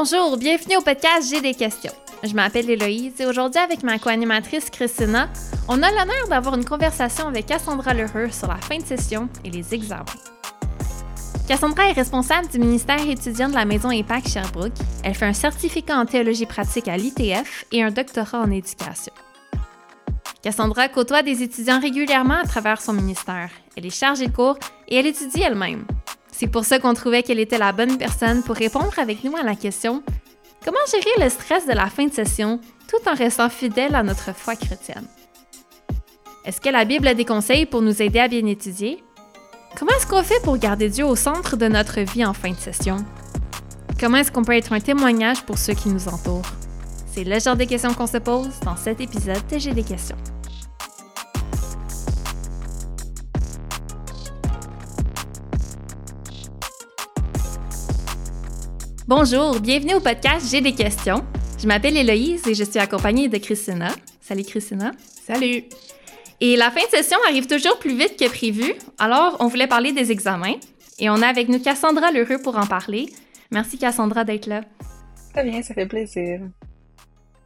Bonjour, bienvenue au podcast J'ai des questions. Je m'appelle Héloïse et aujourd'hui, avec ma co-animatrice Christina, on a l'honneur d'avoir une conversation avec Cassandra Leheux sur la fin de session et les examens. Cassandra est responsable du ministère étudiant de la Maison Impact Sherbrooke. Elle fait un certificat en théologie pratique à l'ITF et un doctorat en éducation. Cassandra côtoie des étudiants régulièrement à travers son ministère. Elle est chargée de cours et elle étudie elle-même. C'est pour ça qu'on trouvait qu'elle était la bonne personne pour répondre avec nous à la question Comment gérer le stress de la fin de session tout en restant fidèle à notre foi chrétienne? Est-ce que la Bible a des conseils pour nous aider à bien étudier? Comment est-ce qu'on fait pour garder Dieu au centre de notre vie en fin de session? Comment est-ce qu'on peut être un témoignage pour ceux qui nous entourent? C'est le genre de questions qu'on se pose dans cet épisode de J'ai des questions. Bonjour, bienvenue au podcast J'ai des questions. Je m'appelle Héloïse et je suis accompagnée de Christina. Salut Christina. Salut. Et la fin de session arrive toujours plus vite que prévu, alors on voulait parler des examens. Et on a avec nous Cassandra Lheureux pour en parler. Merci Cassandra d'être là. Très bien, ça fait plaisir.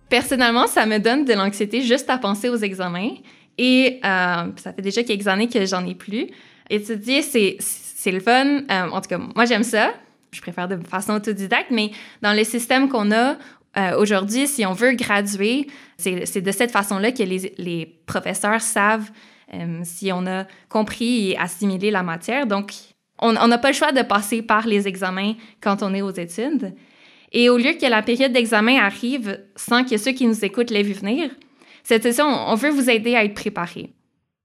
Personnellement, ça me donne de l'anxiété juste à penser aux examens. Et euh, ça fait déjà quelques années que j'en ai plus. Étudier, c'est le fun. Euh, en tout cas, moi, j'aime ça je préfère de façon autodidacte, mais dans le système qu'on a euh, aujourd'hui, si on veut graduer, c'est de cette façon-là que les, professeurs savent euh, si on a compris et assimilé la matière. Donc, on n'a pas le choix de passer par les examens quand on est aux études. Et au lieu que la période d'examen arrive sans que ceux qui nous écoutent l'aient vu venir, cette session, on veut vous aider à être préparés.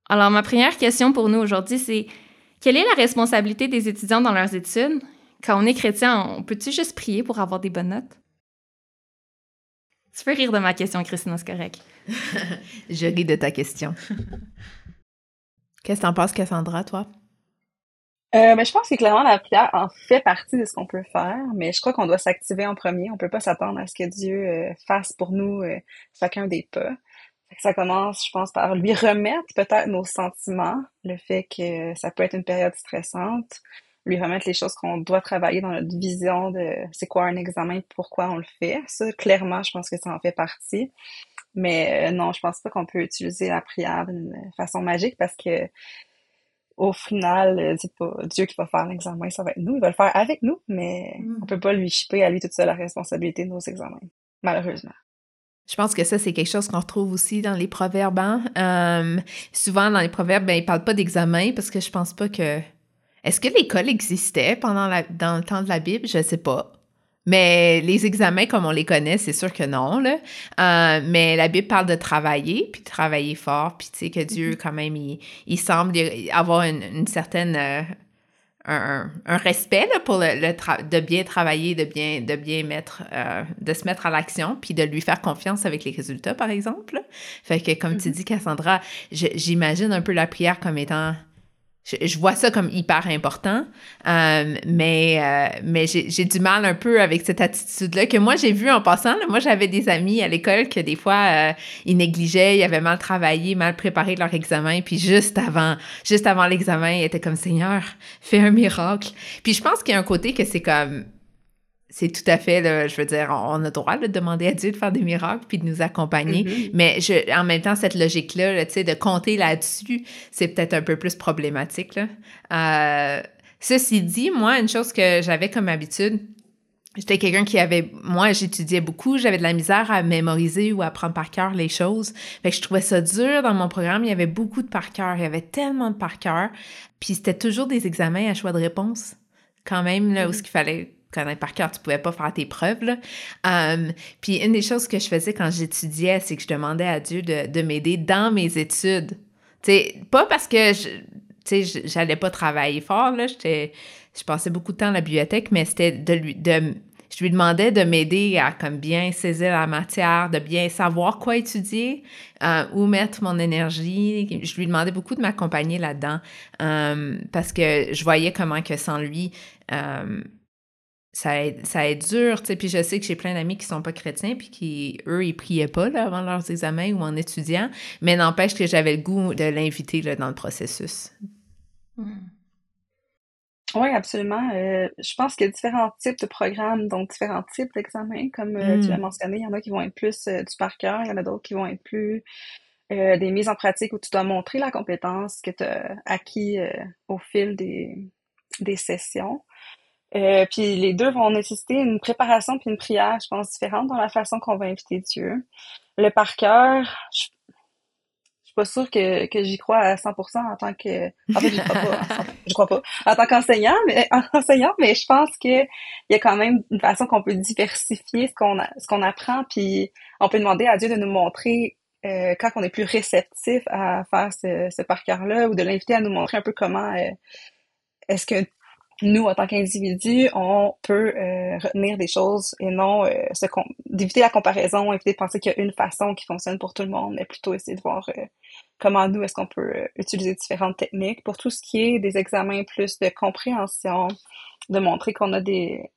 Alors, ma première question pour nous aujourd'hui, c'est quelle est la responsabilité des étudiants dans leurs études? Quand on est chrétien, on peut-tu juste prier pour avoir des bonnes notes? Tu peux rire de ma question, Christina, c'est correct. je ris de ta question. Qu'est-ce que t'en penses, Cassandra, toi? Euh, ben, je pense que clairement la prière en fait partie de ce qu'on peut faire, mais je crois qu'on doit s'activer en premier. On peut pas s'attendre à ce que Dieu euh, fasse pour nous euh, chacun des pas. Ça commence, je pense, par lui remettre peut-être nos sentiments, le fait que ça peut être une période stressante, lui remettre les choses qu'on doit travailler dans notre vision de c'est quoi un examen, pourquoi on le fait. Ça, clairement, je pense que ça en fait partie. Mais euh, non, je pense pas qu'on peut utiliser la prière d'une façon magique parce que au final, euh, c'est pas Dieu qui va faire l'examen, ça va être nous. Il va le faire avec nous, mais mm. on peut pas lui chipper à lui toute seule la responsabilité de nos examens, malheureusement. Je pense que ça, c'est quelque chose qu'on retrouve aussi dans les proverbes. Hein. Euh, souvent, dans les proverbes, ben, ils parlent pas d'examen parce que je pense pas que est-ce que l'école existait pendant la, dans le temps de la Bible? Je ne sais pas. Mais les examens, comme on les connaît, c'est sûr que non. Là. Euh, mais la Bible parle de travailler, puis de travailler fort, puis tu sais que Dieu, mm-hmm. quand même, il, semble avoir une, certaine... Euh, un, respect là, pour le, de bien travailler, de bien, de bien mettre, euh, de se mettre à l'action, puis de lui faire confiance avec les résultats, par exemple. Fait que, comme tu mm-hmm. dis, Cassandra, j'imagine un peu la prière comme étant je, vois ça comme hyper important, euh, mais, euh, mais j'ai du mal un peu avec cette attitude-là que moi j'ai vu en passant. moi j'avais des amis à l'école que des fois euh, ils négligeaient, ils avaient mal travaillé, mal préparé leur examen, puis juste avant, juste avant l'examen, ils étaient comme Seigneur, fais un miracle. Puis je pense qu'il y a un côté que c'est comme c'est tout à fait, je veux dire, on a le droit de demander à Dieu de faire des miracles puis de nous accompagner. Mm-hmm. Mais je, en même temps, cette logique-là, tu sais, de compter là-dessus, c'est peut-être un peu plus problématique. Là. Euh, ceci dit, moi, une chose que j'avais comme habitude, J'étais quelqu'un qui avait, moi, j'étudiais beaucoup, j'avais de la misère à mémoriser ou à prendre par cœur les choses. Fait que je trouvais ça dur dans mon programme. Il y avait beaucoup de par cœur, il y avait tellement de par cœur. Puis c'était toujours des examens à choix de réponse, quand même, là, où ce mm-hmm. qu'il fallait connaître par cœur, tu pouvais pas faire tes preuves. Là. Um, puis une des choses que je faisais quand j'étudiais, c'est que je demandais à Dieu de, de m'aider dans mes études. sais, pas parce que je, j'allais pas travailler fort, là, je passais beaucoup de temps à la bibliothèque, mais c'était de lui, de, je lui demandais de m'aider à comme bien saisir la matière, de bien savoir quoi étudier, euh, où mettre mon énergie. Je lui demandais beaucoup de m'accompagner là-dedans um, parce que je voyais comment que sans lui, um, ça va être dur, tu sais. Puis je sais que j'ai plein d'amis qui sont pas chrétiens, puis qui, eux, ils priaient pas là, avant leurs examens ou en étudiant, mais n'empêche que j'avais le goût de l'inviter dans le processus. Hmm. Oui, absolument. Euh, je pense qu'il y a différents types de programmes, donc différents types d'examens, comme euh, tu l'as Mm. mentionné. Il y en a qui vont être plus euh, du par cœur, il y en a d'autres qui vont être plus des mises en pratique où tu dois montrer la compétence que tu as acquis au fil des, des sessions. Euh, puis les deux vont nécessiter une préparation puis une prière, je pense, différente dans la façon qu'on va inviter Dieu. Le par cœur, je, je suis pas sûre que, que j'y crois à 100% en tant que... En fait, j'y crois pas. à 100%, je crois pas. En tant qu'enseignant, mais enseignant, mais je pense que il y a quand même une façon qu'on peut diversifier ce qu'on ce qu'on apprend, puis on peut demander à Dieu de nous montrer euh, quand on est plus réceptif à faire ce, ce par cœur-là, ou de l'inviter à nous montrer un peu comment euh, est-ce que nous, en tant qu'individus, on peut euh, retenir des choses et non euh, d'éviter la comparaison, éviter de penser qu'il y a une façon qui fonctionne pour tout le monde, mais plutôt essayer de voir euh, comment nous, est-ce qu'on peut euh, utiliser différentes techniques. Pour tout ce qui est des examens plus de compréhension, de montrer qu'on a des,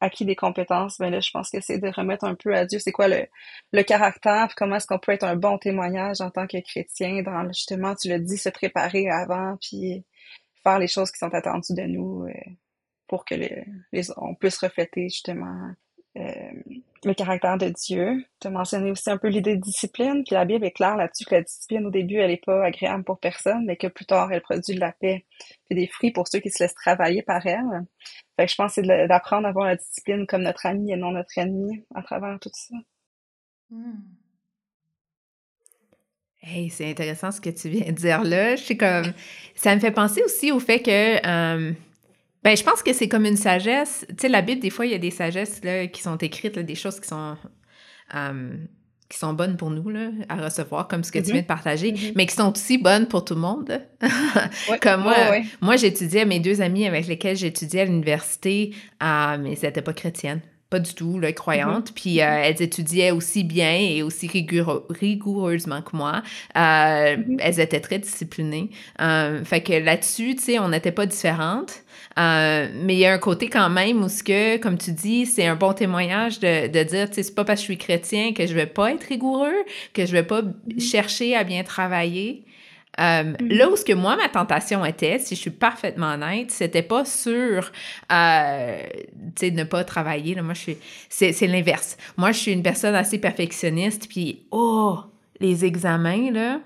acquis des compétences, ben là, je pense que c'est de remettre un peu à Dieu c'est quoi le, le caractère, puis comment est-ce qu'on peut être un bon témoignage en tant que chrétien, dans justement, tu l'as dit, se préparer avant, puis faire les choses qui sont attendues de nous euh, pour que les, on puisse refléter justement euh, le caractère de Dieu. Tu as mentionné aussi un peu l'idée de discipline, puis la Bible est claire là-dessus que la discipline au début, elle n'est pas agréable pour personne, mais que plus tard, elle produit de la paix et des fruits pour ceux qui se laissent travailler par elle. Fait que je pense que c'est d'apprendre à voir la discipline comme notre ami et non notre ennemi à travers tout ça. Hey, c'est intéressant ce que tu viens de dire là. Je suis comme, ça me fait penser aussi au fait que, euh, ben, je pense que c'est comme une sagesse. Tu sais, la Bible, des fois, il y a des sagesses là, qui sont écrites, là, des choses qui sont, euh, qui sont bonnes pour nous là, à recevoir, comme ce que tu Mhm. viens de partager, Mhm. mais qui sont aussi bonnes pour tout le monde. Ouais, Comme moi, ouais, ouais. moi j'étudiais, mes deux amis avec lesquels j'étudiais à l'université, euh, mais elles n'étaient pas chrétiennes. Pas du tout, là, croyantes. Puis euh, elles étudiaient aussi bien et aussi rigoureux- rigoureusement que moi. Euh, Mhm. Elles étaient très disciplinées. Euh, fait que là-dessus, tu sais, on n'était pas différentes. Euh, mais il y a un côté quand même où ce que, comme tu dis, c'est un bon témoignage de, de dire, tu sais, c'est pas parce que je suis chrétien que je vais pas être rigoureux, que je vais pas chercher à bien travailler. Euh, Mhm. Là où ce que moi, ma tentation était, si je suis parfaitement honnête, c'était pas sur, euh, tu sais, ne pas travailler. Là. Moi, je suis, c'est, c'est l'inverse. Moi, je suis une personne assez perfectionniste, puis, oh, les examens, là,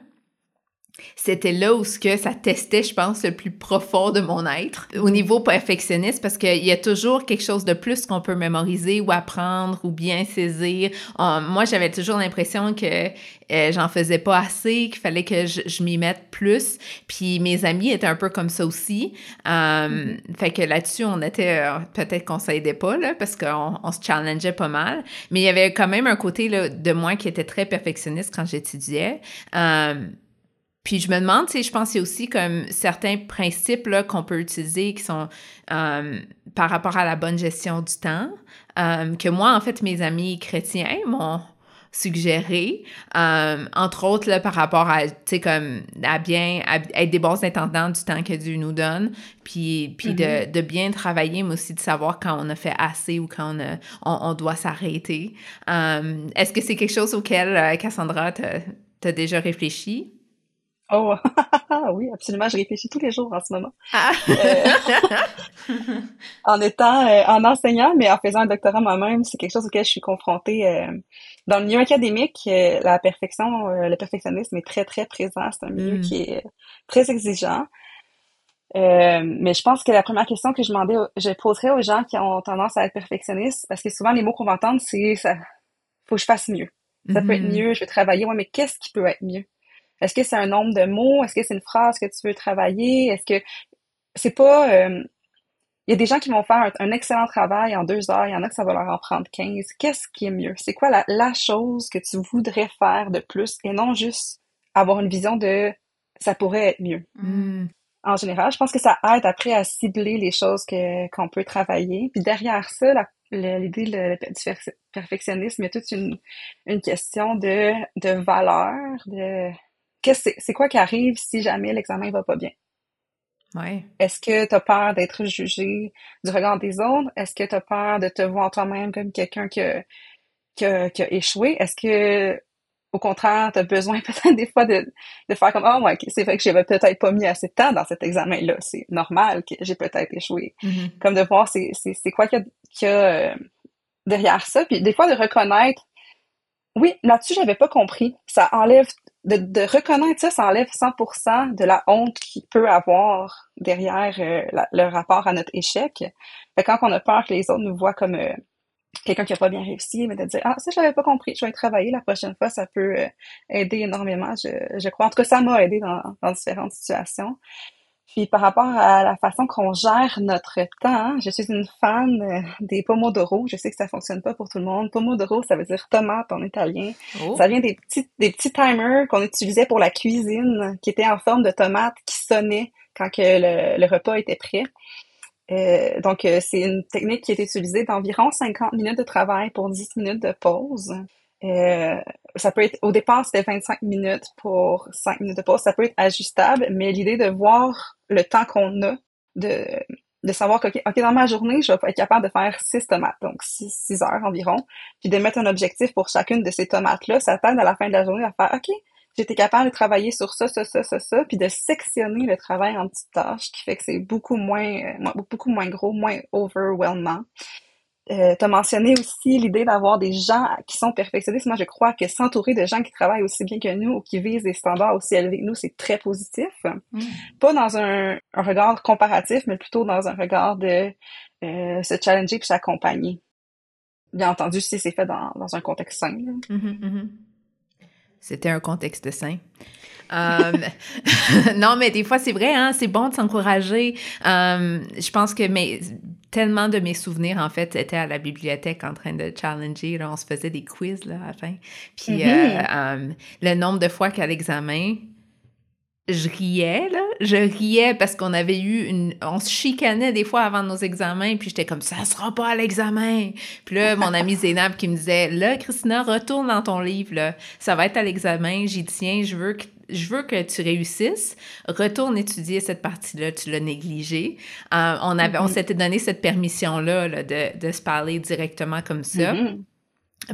c'était là où ce que ça testait, je pense, le plus profond de mon être au niveau perfectionniste parce qu'il y a toujours quelque chose de plus qu'on peut mémoriser ou apprendre ou bien saisir. Euh, moi, j'avais toujours l'impression que euh, j'en faisais pas assez, qu'il fallait que je, m'y mette plus. Puis mes amis étaient un peu comme ça aussi. Euh, Fait que là-dessus, on était, peut-être qu'on s'aidait pas, là, parce qu'on on se challengeait pas mal. Mais il y avait quand même un côté là, de moi qui était très perfectionniste quand j'étudiais. Puis je me demande, tu sais, je pense qu'il y a aussi comme certains principes qu'on peut utiliser qui sont euh, par rapport à la bonne gestion du temps, euh, que moi, en fait, mes amis chrétiens m'ont suggéré, euh, entre autres, là, par rapport à, tu sais, comme, à bien, à être des bons intendants du temps que Dieu nous donne, puis, puis de, de bien travailler, mais aussi de savoir quand on a fait assez ou quand on, a- on, on doit s'arrêter. Est-ce que c'est quelque chose auquel, Cassandra, t'as as déjà réfléchi? Oh, oui, absolument. Je réfléchis tous les jours en ce moment. Ah! En étant, euh, en enseignant, mais en faisant un doctorat moi-même, c'est quelque chose auquel je suis confrontée. euh, dans le milieu académique, euh, la perfection, euh, le perfectionnisme est très, très présent. C'est un milieu Mm. qui est très exigeant. Euh, mais je pense que la première question que je demandais, je poserais aux gens qui ont tendance à être perfectionnistes, parce que souvent les mots qu'on va entendre, c'est ça, faut que je fasse mieux. Ça peut être Mhm. mieux, je veux travailler. Ouais, mais qu'est-ce qui peut être mieux? Est-ce que c'est un nombre de mots? Est-ce que c'est une phrase que tu veux travailler? Est-ce que c'est pas... euh, Il y a des gens qui vont faire un, un excellent travail en deux heures, il y en a que ça va leur en prendre 15. Qu'est-ce qui est mieux? C'est quoi la, la chose que tu voudrais faire de plus et non juste avoir une vision de ça pourrait être mieux? Mm. En général, je pense que ça aide après à cibler les choses que qu'on peut travailler. Puis derrière ça, la- l'idée du perfe- perfectionnisme, il y a toute une, une question de, de valeur, de qu'est-ce c'est quoi qui arrive si jamais l'examen va pas bien? Ouais. Est-ce que tu as peur d'être jugé du regard des autres? Est-ce que tu as peur de te voir toi-même comme quelqu'un qui a, qui a, qui a échoué? Est-ce que au contraire, tu as besoin peut-être des fois de, de faire comme oh ouais, c'est vrai que j'avais peut-être pas mis assez de temps dans cet examen-là. C'est normal que j'ai peut-être échoué. Mm-hmm. Comme de voir c'est, c'est, c'est quoi qu'il y a, euh, derrière ça. Puis des fois de reconnaître oui, là-dessus, j'avais pas compris. Ça enlève, de, reconnaître ça, ça enlève 100% de la honte qu'il peut avoir derrière euh, le rapport à notre échec. Fait quand on a peur que les autres nous voient comme euh, quelqu'un qui a pas bien réussi, mais de dire ah ça j'avais pas compris, je vais travailler la prochaine fois, ça peut euh, aider énormément. Je, je crois en tout cas ça m'a aidé dans, dans différentes situations. Puis par rapport à la façon qu'on gère notre temps, hein, je suis une fan euh, des pomodoro. Je sais que ça fonctionne pas pour tout le monde. Pomodoro, ça veut dire tomate en italien. Oh. Ça vient des petits des petits timers qu'on utilisait pour la cuisine, qui étaient en forme de tomate qui sonnaient quand que le, le repas était prêt. Euh, donc, euh, c'est une technique qui est utilisée d'environ 50 minutes de travail pour 10 minutes de pause. Euh, ça peut être, au départ, c'était 25 minutes pour 5 minutes de pause. Ça peut être ajustable, mais l'idée de voir le temps qu'on a, de, de savoir que, OK, dans ma journée, je vais être capable de faire 6 tomates, donc 6, 6 heures environ, puis de mettre un objectif pour chacune de ces tomates-là, ça t'aide à la fin de la journée à faire, OK, j'étais capable de travailler sur ça, ça, ça, ça, ça, puis de sectionner le travail en petites tâches, qui fait que c'est beaucoup moins, euh, beaucoup moins gros, moins overwhelmant. Euh, tu as mentionné aussi l'idée d'avoir des gens qui sont perfectionnistes. Moi, je crois que s'entourer de gens qui travaillent aussi bien que nous ou qui visent des standards aussi élevés que nous, c'est très positif. Mm. Pas dans un, un, regard comparatif, mais plutôt dans un regard de euh, se challenger puis s'accompagner. Bien entendu, si c'est fait dans, dans un contexte sain. Mm -hmm, mm -hmm. C'était un contexte sain. Euh, non, mais des fois, c'est vrai, hein, c'est bon de s'encourager. Euh, je pense que mes, tellement de mes souvenirs, en fait, étaient à la bibliothèque en train de challenger. Là, on se faisait des quiz là, à la fin. Puis mm -hmm. euh, le nombre de fois qu'à l'examen, je riais, là. Je riais parce qu'on avait eu une... On se chicanait des fois avant nos examens, puis j'étais comme, ça sera pas à l'examen. Puis là, mon ami Zénab qui me disait, là, Christina, retourne dans ton livre, là. Ça va être à l'examen, j'y tiens, je veux que je veux que tu réussisses. Retourne étudier cette partie-là, tu l'as négligée. Euh, on avait, mm -hmm. on s'était donné cette permission-là là, de, de se parler directement comme ça. Mm -hmm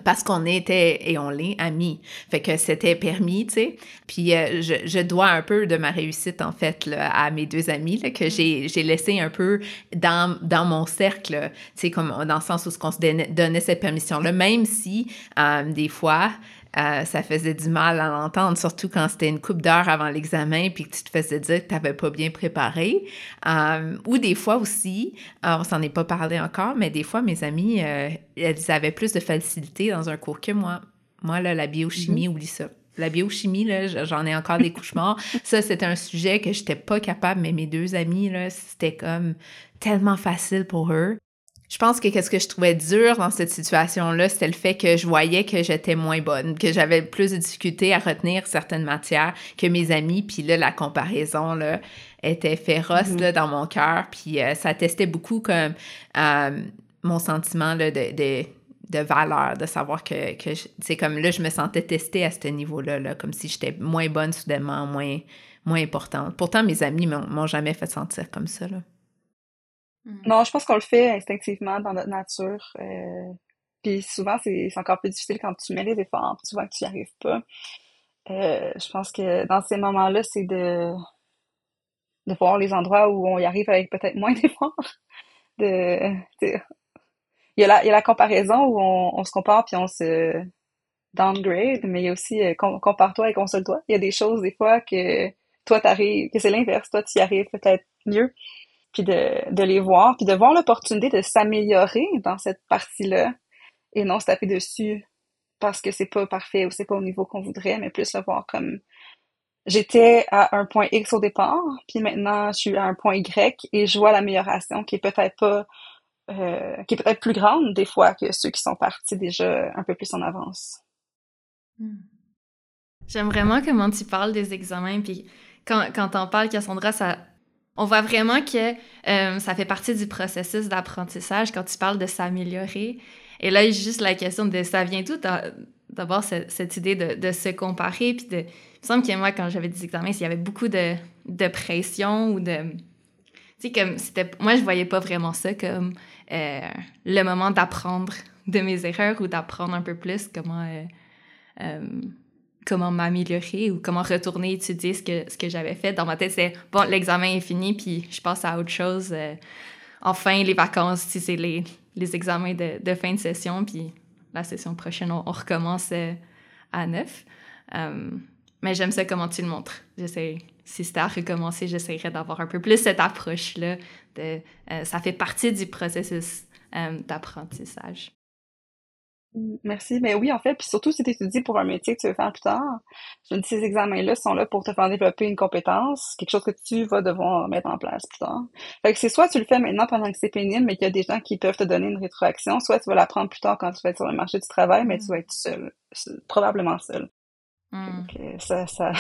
parce qu'on était et on l'est amis. Fait que c'était permis, tu sais. Puis euh, je, je, dois un peu de ma réussite, en fait, là, à mes deux amis, là, que j'ai laissé un peu dans, dans mon cercle, tu sais, comme dans le sens où on se donnait, donnait cette permission-là, même si, euh, des fois, euh, ça faisait du mal à l'entendre, surtout quand c'était une coupe d'heure avant l'examen puis que tu te faisais dire que tu n'avais pas bien préparé. Euh, ou des fois aussi, on s'en est pas parlé encore, mais des fois, mes amis, euh, elles avaient plus de facilité dans un cours que moi. Moi, là, la biochimie, mm -hmm. oublie ça. La biochimie, là, j'en ai encore des cauchemars. ça, c'était un sujet que j'étais pas capable, mais mes deux amis, là, c'était comme tellement facile pour eux. Je pense que qu'est-ce que je trouvais dur dans cette situation-là, c'était le fait que je voyais que j'étais moins bonne, que j'avais plus de difficultés à retenir certaines matières que mes amis. Puis là, la comparaison là, était féroce là, dans mon cœur. Puis euh, ça testait beaucoup comme euh, mon sentiment là, de, de, de, valeur, de savoir que, que c'est comme là, je me sentais testée à ce niveau-là, là, comme si j'étais moins bonne soudainement, moins, moins importante. Pourtant, mes amis m'ont jamais fait sentir comme ça. Là. Non, je pense qu'on le fait instinctivement dans notre nature. Euh, puis souvent, c'est encore plus difficile quand tu mets les efforts, puis tu que tu n'y arrives pas. Euh, je pense que dans ces moments-là, c'est de, de voir les endroits où on y arrive avec peut-être moins d'efforts. De, de, il, y a la, il y a la comparaison où on, on se compare puis on se downgrade, mais il y a aussi euh, compare-toi et console-toi. Il y a des choses des fois que toi t'arrives, que c'est l'inverse, toi tu y arrives peut-être mieux puis de, de les voir, puis de voir l'opportunité de s'améliorer dans cette partie-là et non se taper dessus parce que c'est pas parfait ou c'est pas au niveau qu'on voudrait, mais plus le voir comme j'étais à un point X au départ, puis maintenant je suis à un point Y et je vois l'amélioration qui est peut-être pas euh, qui est peut-être plus grande des fois que ceux qui sont partis déjà un peu plus en avance. J'aime vraiment comment tu parles des examens, puis quand, quand t'en parles, Cassandra, ça, on voit vraiment que euh, ça fait partie du processus d'apprentissage quand tu parles de s'améliorer. Et là, juste la question de ça vient tout d'avoir cette, cette, idée de, se comparer. Puis de, il me semble que moi, quand j'avais des examens, il y avait beaucoup de, de pression ou de. Tu sais, comme c'était. Moi, je voyais pas vraiment ça comme euh, le moment d'apprendre de mes erreurs ou d'apprendre un peu plus comment. Euh, comment m'améliorer ou comment retourner étudier ce que, ce que j'avais fait. Dans ma tête, c'est bon, l'examen est fini, puis je passe à autre chose. Euh, enfin, les vacances, si c'est les, les examens de, fin de session, puis la session prochaine, on, recommence euh, à neuf. Euh, mais j'aime ça comment tu le montres. J'essaie, si c'était à recommencer, j'essaierais d'avoir un peu plus cette approche-là. Ça fait partie du processus d'apprentissage. Merci. Mais oui, en fait, puis surtout si tu étudies pour un métier que tu veux faire plus tard, je me dis, ces examens-là sont là pour te faire développer une compétence, quelque chose que tu vas devoir mettre en place plus tard. Fait que c'est soit tu le fais maintenant pendant que c'est pénible, mais qu'il y a des gens qui peuvent te donner une rétroaction, soit tu vas l'apprendre plus tard quand tu vas être sur le marché du travail, mais tu vas être seul, probablement seul. Donc, euh, ça, ça...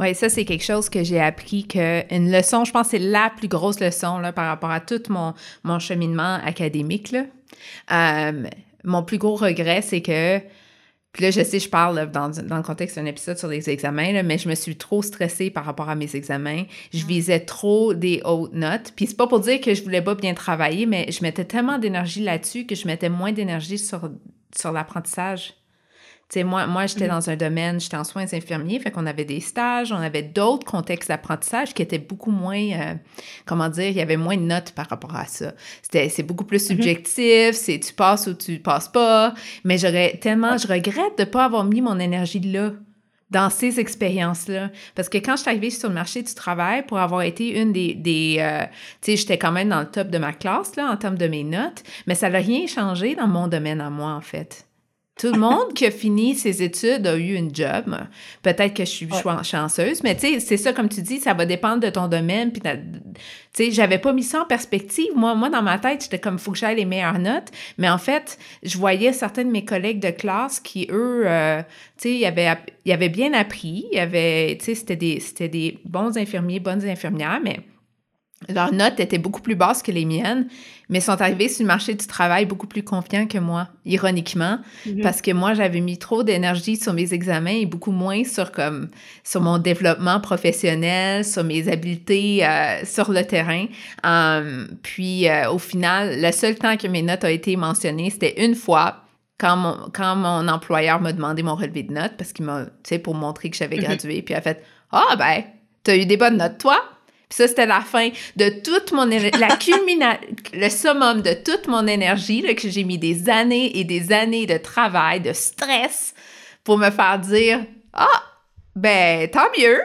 Oui, ça, c'est quelque chose que j'ai appris que une leçon, je pense c'est la plus grosse leçon là, par rapport à tout mon, mon cheminement académique. Là. Euh, mon plus gros regret, c'est que puis là, je sais, je parle dans, le contexte d'un épisode sur les examens, mais je me suis trop stressée par rapport à mes examens. Je mm. visais trop des hautes notes. Puis c'est pas pour dire que je voulais pas bien travailler, mais je mettais tellement d'énergie là-dessus que je mettais moins d'énergie sur, sur l'apprentissage sais, moi, moi j'étais mm. dans un domaine, j'étais en soins infirmiers, fait qu'on avait des stages, on avait d'autres contextes d'apprentissage qui étaient beaucoup moins, euh, comment dire, il y avait moins de notes par rapport à ça. C'était, c'est beaucoup plus mm-hmm. subjectif, c'est tu passes ou tu passes pas, mais j'aurais tellement, je regrette de pas avoir mis mon énergie là dans ces expériences-là. Parce que quand je suis arrivée sur le marché du travail, pour avoir été une des... des euh, tu sais, j'étais quand même dans le top de ma classe, là, en termes de mes notes, mais ça n'a rien changé dans mon domaine à moi, en fait. Tout le monde qui a fini ses études a eu une job. Peut-être que je suis chanceuse, mais tu sais, c'est ça, comme tu dis, ça va dépendre de ton domaine. Puis, tu sais, j'avais pas mis ça en perspective. Moi, moi dans ma tête, j'étais comme, faut que j'aille les meilleures notes. Mais en fait, je voyais certains de mes collègues de classe qui, eux, euh, tu sais, ils avaient, ils avaient bien appris. Ils avaient, tu sais, c'était des, c'était des bons infirmiers, bonnes infirmières, mais leurs notes étaient beaucoup plus basses que les miennes, mais sont arrivés sur le marché du travail beaucoup plus confiants que moi, ironiquement, mhm. parce que moi, j'avais mis trop d'énergie sur mes examens et beaucoup moins sur, comme, sur mon développement professionnel, sur mes habiletés euh, sur le terrain. Um, puis, euh, au final, le seul temps que mes notes ont été mentionnées, c'était une fois, quand mon, quand mon employeur m'a demandé mon relevé de notes, parce qu'il m'a, tu sais, pour montrer que j'avais mhm. gradué, puis il a fait « Ah, ben, t'as eu des bonnes notes, toi? » Puis ça, c'était la fin de toute mon... la culmination, le summum de toute mon énergie, là, que j'ai mis des années et des années de travail, de stress pour me faire dire « Ah, ben, tant mieux!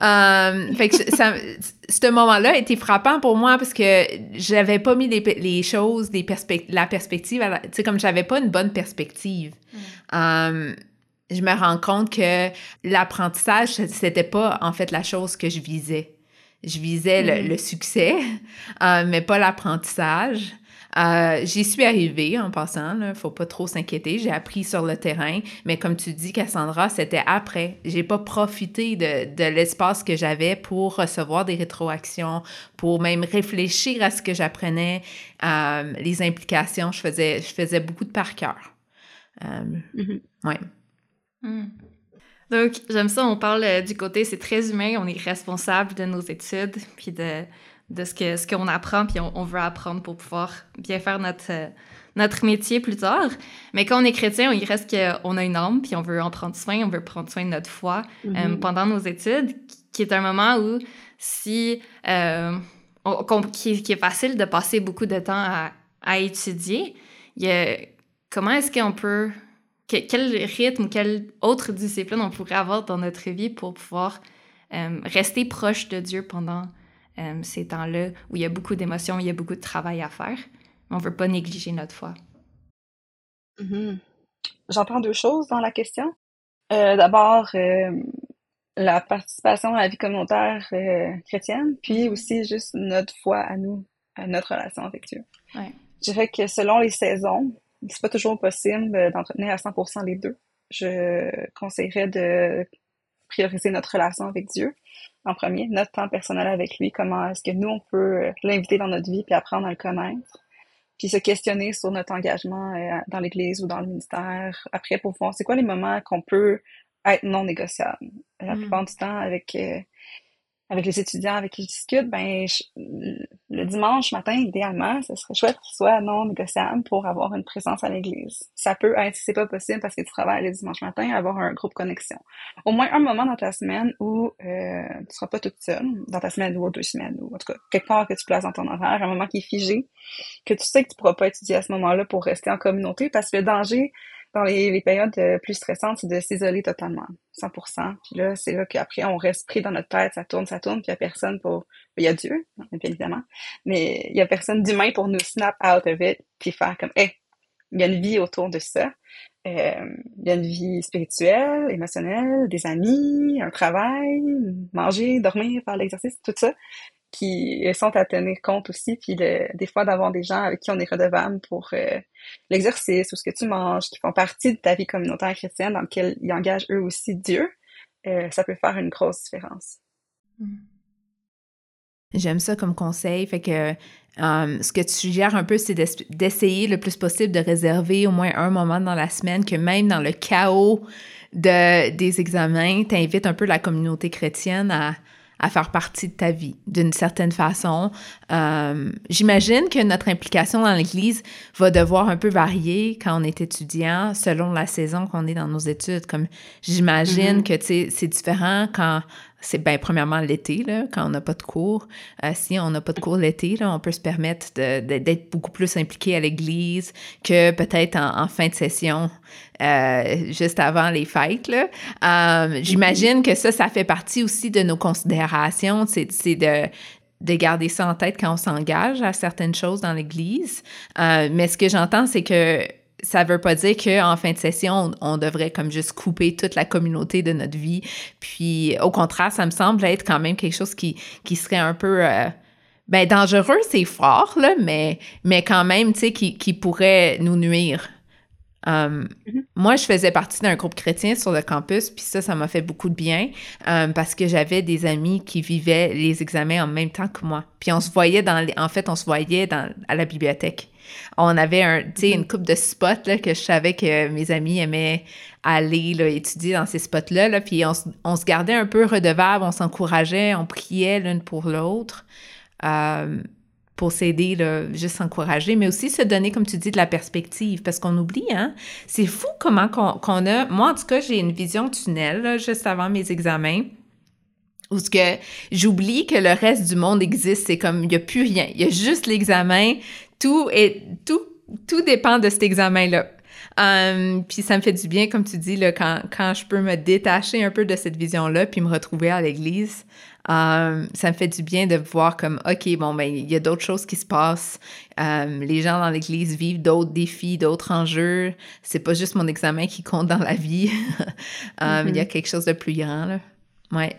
Um, fait que ça, ce moment-là a été frappant pour moi parce que j'avais pas mis les, les choses, les la perspective, tu sais, comme j'avais pas une bonne perspective. Um, je me rends compte que l'apprentissage, c'était pas en fait la chose que je visais. Je visais le, mm. succès, euh, mais pas l'apprentissage. Euh, j'y suis arrivée en passant, ne faut pas trop s'inquiéter. J'ai appris sur le terrain, mais comme tu dis, Cassandra, c'était après. J'ai pas profité de, de l'espace que j'avais pour recevoir des rétroactions, pour même réfléchir à ce que j'apprenais, euh, les implications. Je faisais, je faisais beaucoup de par cœur. Mm-hmm. Ouais. Mm. Donc, j'aime ça, on parle euh, du côté, c'est très humain, on est responsable de nos études, puis de, de ce qu'on ce qu'on apprend, puis on, veut apprendre pour pouvoir bien faire notre, euh, notre métier plus tard. Mais quand on est chrétien, il reste qu'on a une âme, puis on veut en prendre soin, on veut prendre soin de notre foi euh, mm-hmm. pendant nos études, qui est un moment où si... qui, qui, est facile de passer beaucoup de temps à, à étudier, il y a, comment est-ce qu'on peut quel rythme, quelle autre discipline on pourrait avoir dans notre vie pour pouvoir euh, rester proche de Dieu pendant euh, ces temps-là où il y a beaucoup d'émotions, il y a beaucoup de travail à faire. On ne veut pas négliger notre foi. Mm-hmm. J'entends deux choses dans la question. Euh, d'abord, la participation à la vie communautaire chrétienne, puis aussi juste notre foi à nous, à notre relation avec Dieu. Ouais. Je dirais que selon les saisons, c'est pas toujours possible d'entretenir à 100% les deux. Je conseillerais de prioriser notre relation avec Dieu en premier, notre temps personnel avec lui, comment est-ce que nous, on peut l'inviter dans notre vie puis apprendre à le connaître, puis se questionner sur notre engagement euh, dans l'Église ou dans le ministère. Après, pour voir c'est quoi les moments qu'on peut être non négociables. La mm. plupart du temps, avec euh, avec les étudiants avec qui je discute, ben, le dimanche matin, idéalement, ce serait chouette qu'il soit non négociable pour avoir une présence à l'église. Ça peut être, si c'est pas possible parce que tu travailles le dimanche matin, avoir un groupe connexion. Au moins un moment dans ta semaine où euh, tu seras pas toute seule, dans ta semaine ou deux semaines, ou en tout cas, quelque part que tu places dans ton horaire, un moment qui est figé, que tu sais que tu pourras pas étudier à ce moment-là pour rester en communauté, parce que le danger dans les, périodes euh, plus stressantes, c'est de s'isoler totalement, 100%. Puis là, c'est là qu'après, on reste pris dans notre tête, ça tourne, ça tourne, puis il y a personne pour... Il y a Dieu, bien évidemment, mais il y a personne d'humain pour nous snap out of it, puis faire comme, hey, il y a une vie autour de ça. Euh, il y a une vie spirituelle, émotionnelle, des amis, un travail, manger, dormir, faire l'exercice, tout ça qui sont à tenir compte aussi, puis des fois d'avoir des gens avec qui on est redevable pour euh, l'exercice ou ce que tu manges, qui font partie de ta vie communautaire chrétienne dans laquelle ils engagent eux aussi Dieu, euh, ça peut faire une grosse différence. Mm. J'aime ça comme conseil, fait que euh, ce que tu suggères un peu, c'est d'essayer le plus possible de réserver au moins un moment dans la semaine que même dans le chaos de, des examens, t'invites un peu la communauté chrétienne à, à faire partie de ta vie d'une certaine façon. Euh, j'imagine que notre implication dans l'Église va devoir un peu varier quand on est étudiant selon la saison qu'on est dans nos études. Comme j'imagine mm-hmm. que c'est différent quand c'est bien premièrement l'été, quand on n'a pas de cours. Euh, si on n'a pas de cours l'été, on peut se permettre d'être beaucoup plus impliqué à l'église que peut-être en, fin de session, euh, juste avant les fêtes. Euh, j'imagine que ça, ça fait partie aussi de nos considérations, c'est de de garder ça en tête quand on s'engage à certaines choses dans l'Église. mais ce que j'entends, c'est que ça veut pas dire qu'en fin de session, on, devrait comme juste couper toute la communauté de notre vie. Puis au contraire, ça me semble être quand même quelque chose qui, qui serait un peu... Euh, ben dangereux, c'est fort, là, mais, mais quand même, tu sais, qui, qui pourrait nous nuire. Um, mm-hmm. Moi, je faisais partie d'un groupe chrétien sur le campus, puis ça, ça m'a fait beaucoup de bien um, parce que j'avais des amis qui vivaient les examens en même temps que moi. Puis on se voyait dans, en fait, on se voyait dans, à la bibliothèque. On avait un, une mm-hmm. coupe de spots là, que je savais que mes amis aimaient aller là, étudier dans ces spots-là. Là, puis on, on, se gardait un peu redevable, on s'encourageait, on priait l'une pour l'autre. Um, pour s'aider, juste s'encourager, mais aussi se donner, comme tu dis, de la perspective, parce qu'on oublie, hein? C'est fou comment qu'on a... Moi, en tout cas, j'ai une vision tunnel, juste avant mes examens, où ce que j'oublie que le reste du monde existe, c'est comme, il n'y a plus rien, il y a juste l'examen, tout est... Tout, tout dépend de cet examen-là. Um, puis ça me fait du bien, comme tu dis, là, quand, quand je peux me détacher un peu de cette vision-là, puis me retrouver à l'église. Um, ça me fait du bien de voir comme, OK, bon, ben, il y a d'autres choses qui se passent. Um, les gens dans l'Église vivent d'autres défis, d'autres enjeux. C'est pas juste mon examen qui compte dans la vie. um, Il y a mm-hmm. quelque chose de plus grand, là. Ouais.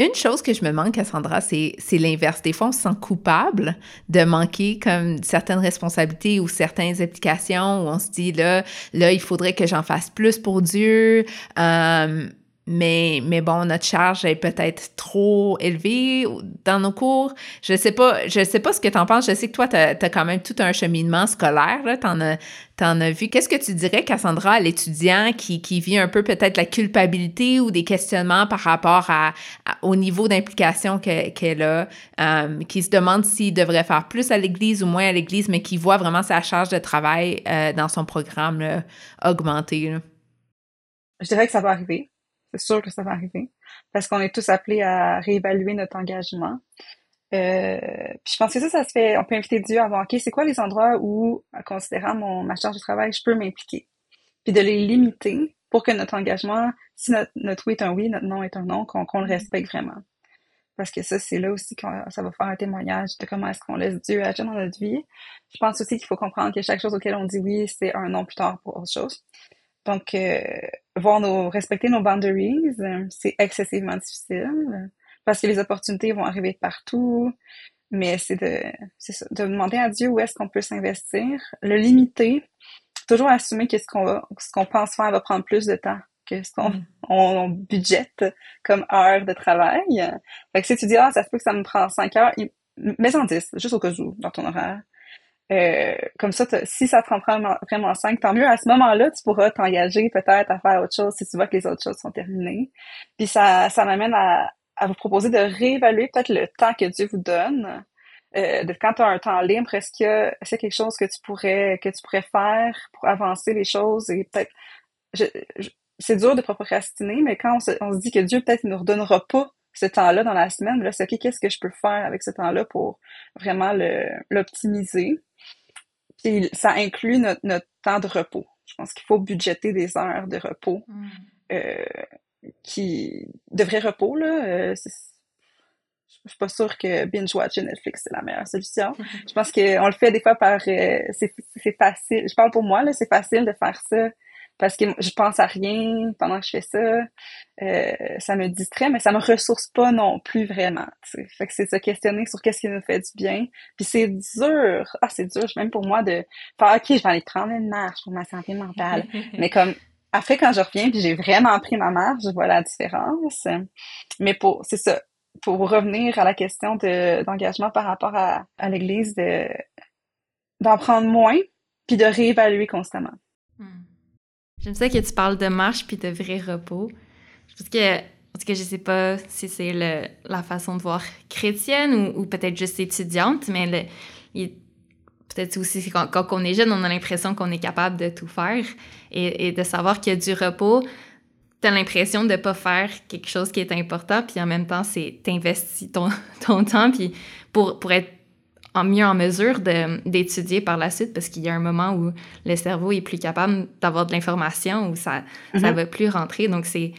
Une chose que je me manque, Cassandra, c'est, c'est l'inverse. Des fois, on se sent coupable de manquer comme certaines responsabilités ou certaines applications où on se dit, là, là, il faudrait que j'en fasse plus pour Dieu. Um, mais, mais bon, notre charge est peut-être trop élevée dans nos cours. Je sais pas, je sais pas ce que tu en penses. Je sais que toi, tu as, quand même tout un cheminement scolaire, tu en as, as vu. Qu'est-ce que tu dirais, Cassandra, à l'étudiant qui, qui vit un peu peut-être la culpabilité ou des questionnements par rapport au niveau d'implication qu'elle a, euh, qui se demande s'il devrait faire plus à l'Église ou moins à l'Église, mais qui voit vraiment sa charge de travail euh, dans son programme augmenter? Je dirais que ça va arriver c'est sûr que ça va arriver parce qu'on est tous appelés à réévaluer notre engagement. Euh, puis je pense que ça, ça se fait. On peut inviter Dieu à voir, ok, c'est quoi les endroits où, en considérant mon ma charge de travail, je peux m'impliquer, puis de les limiter pour que notre engagement, si notre, notre oui est un oui, notre non est un non, qu'on le respecte vraiment. Parce que ça, c'est là aussi que ça va faire un témoignage de comment est-ce qu'on laisse Dieu agir dans notre vie. Je pense aussi qu'il faut comprendre que chaque chose auquel on dit oui, c'est un non plus tard pour autre chose. Donc, euh, voir nos, respecter nos boundaries, euh, c'est excessivement difficile parce que les opportunités vont arriver partout. Mais c'est de, c'est ça, de demander à Dieu où est-ce qu'on peut s'investir, le limiter, toujours assumer que ce qu'on va, ce qu'on pense faire va prendre plus de temps que ce qu'on mm. on, budgète comme heure de travail. Fait que si tu dis, ah, ça se peut que ça me prend cinq heures, mets-en 10, juste au cas où, dans ton horaire. Euh, comme ça, si ça te prend vraiment cinq, tant mieux. À ce moment-là, tu pourras t'engager peut-être à faire autre chose si tu vois que les autres choses sont terminées. Puis ça, ça m'amène à, à vous proposer de réévaluer peut-être le temps que Dieu vous donne. euh, de quand tu as un temps libre, est-ce que c'est quelque chose que tu pourrais que tu pourrais faire pour avancer les choses et peut-être c'est dur de procrastiner, mais quand on se, on se dit que Dieu peut-être ne nous redonnera pas ce temps-là dans la semaine, là, c'est OK, qu'est-ce que je peux faire avec ce temps-là pour vraiment l'optimiser? Puis ça inclut notre, notre temps de repos. Je pense qu'il faut budgéter des heures de repos. Mm. Euh, qui de vrai repos, là, euh, je suis pas sûre que binge watcher Netflix c'est la meilleure solution. Je pense qu'on le fait des fois par euh, c'est facile. Je parle pour moi là, c'est facile de faire ça parce que je pense à rien pendant que je fais ça. Euh, ça me distrait, mais ça me ressource pas non plus vraiment. Fait que c'est se questionner sur qu'est-ce qui nous fait du bien. Puis c'est dur. Ah, c'est dur, même pour moi de faire OK, je vais aller prendre une marche pour ma santé mentale. mais comme après quand je reviens puis j'ai vraiment pris ma marche, je vois la différence. Mais pour c'est ça, pour revenir à la question de, d'engagement par rapport à, à l'Église, de, d'en prendre moins, puis de réévaluer constamment. Hmm. J'aime ça que tu parles de marche puis de vrai repos. Parce que, parce que je sais pas si c'est la façon de voir chrétienne ou, peut-être juste étudiante, mais peut-être aussi quand, quand, on est jeune, on a l'impression qu'on est capable de tout faire et, de savoir qu'il y a du repos t'as l'impression de pas faire quelque chose qui est important, puis en même temps, c'est t'investis ton, ton temps puis pour, pour être en mieux en mesure d'étudier par la suite, parce qu'il y a un moment où le cerveau est plus capable d'avoir de l'information, où ça ne ça mm-hmm. va plus rentrer. Donc, c'est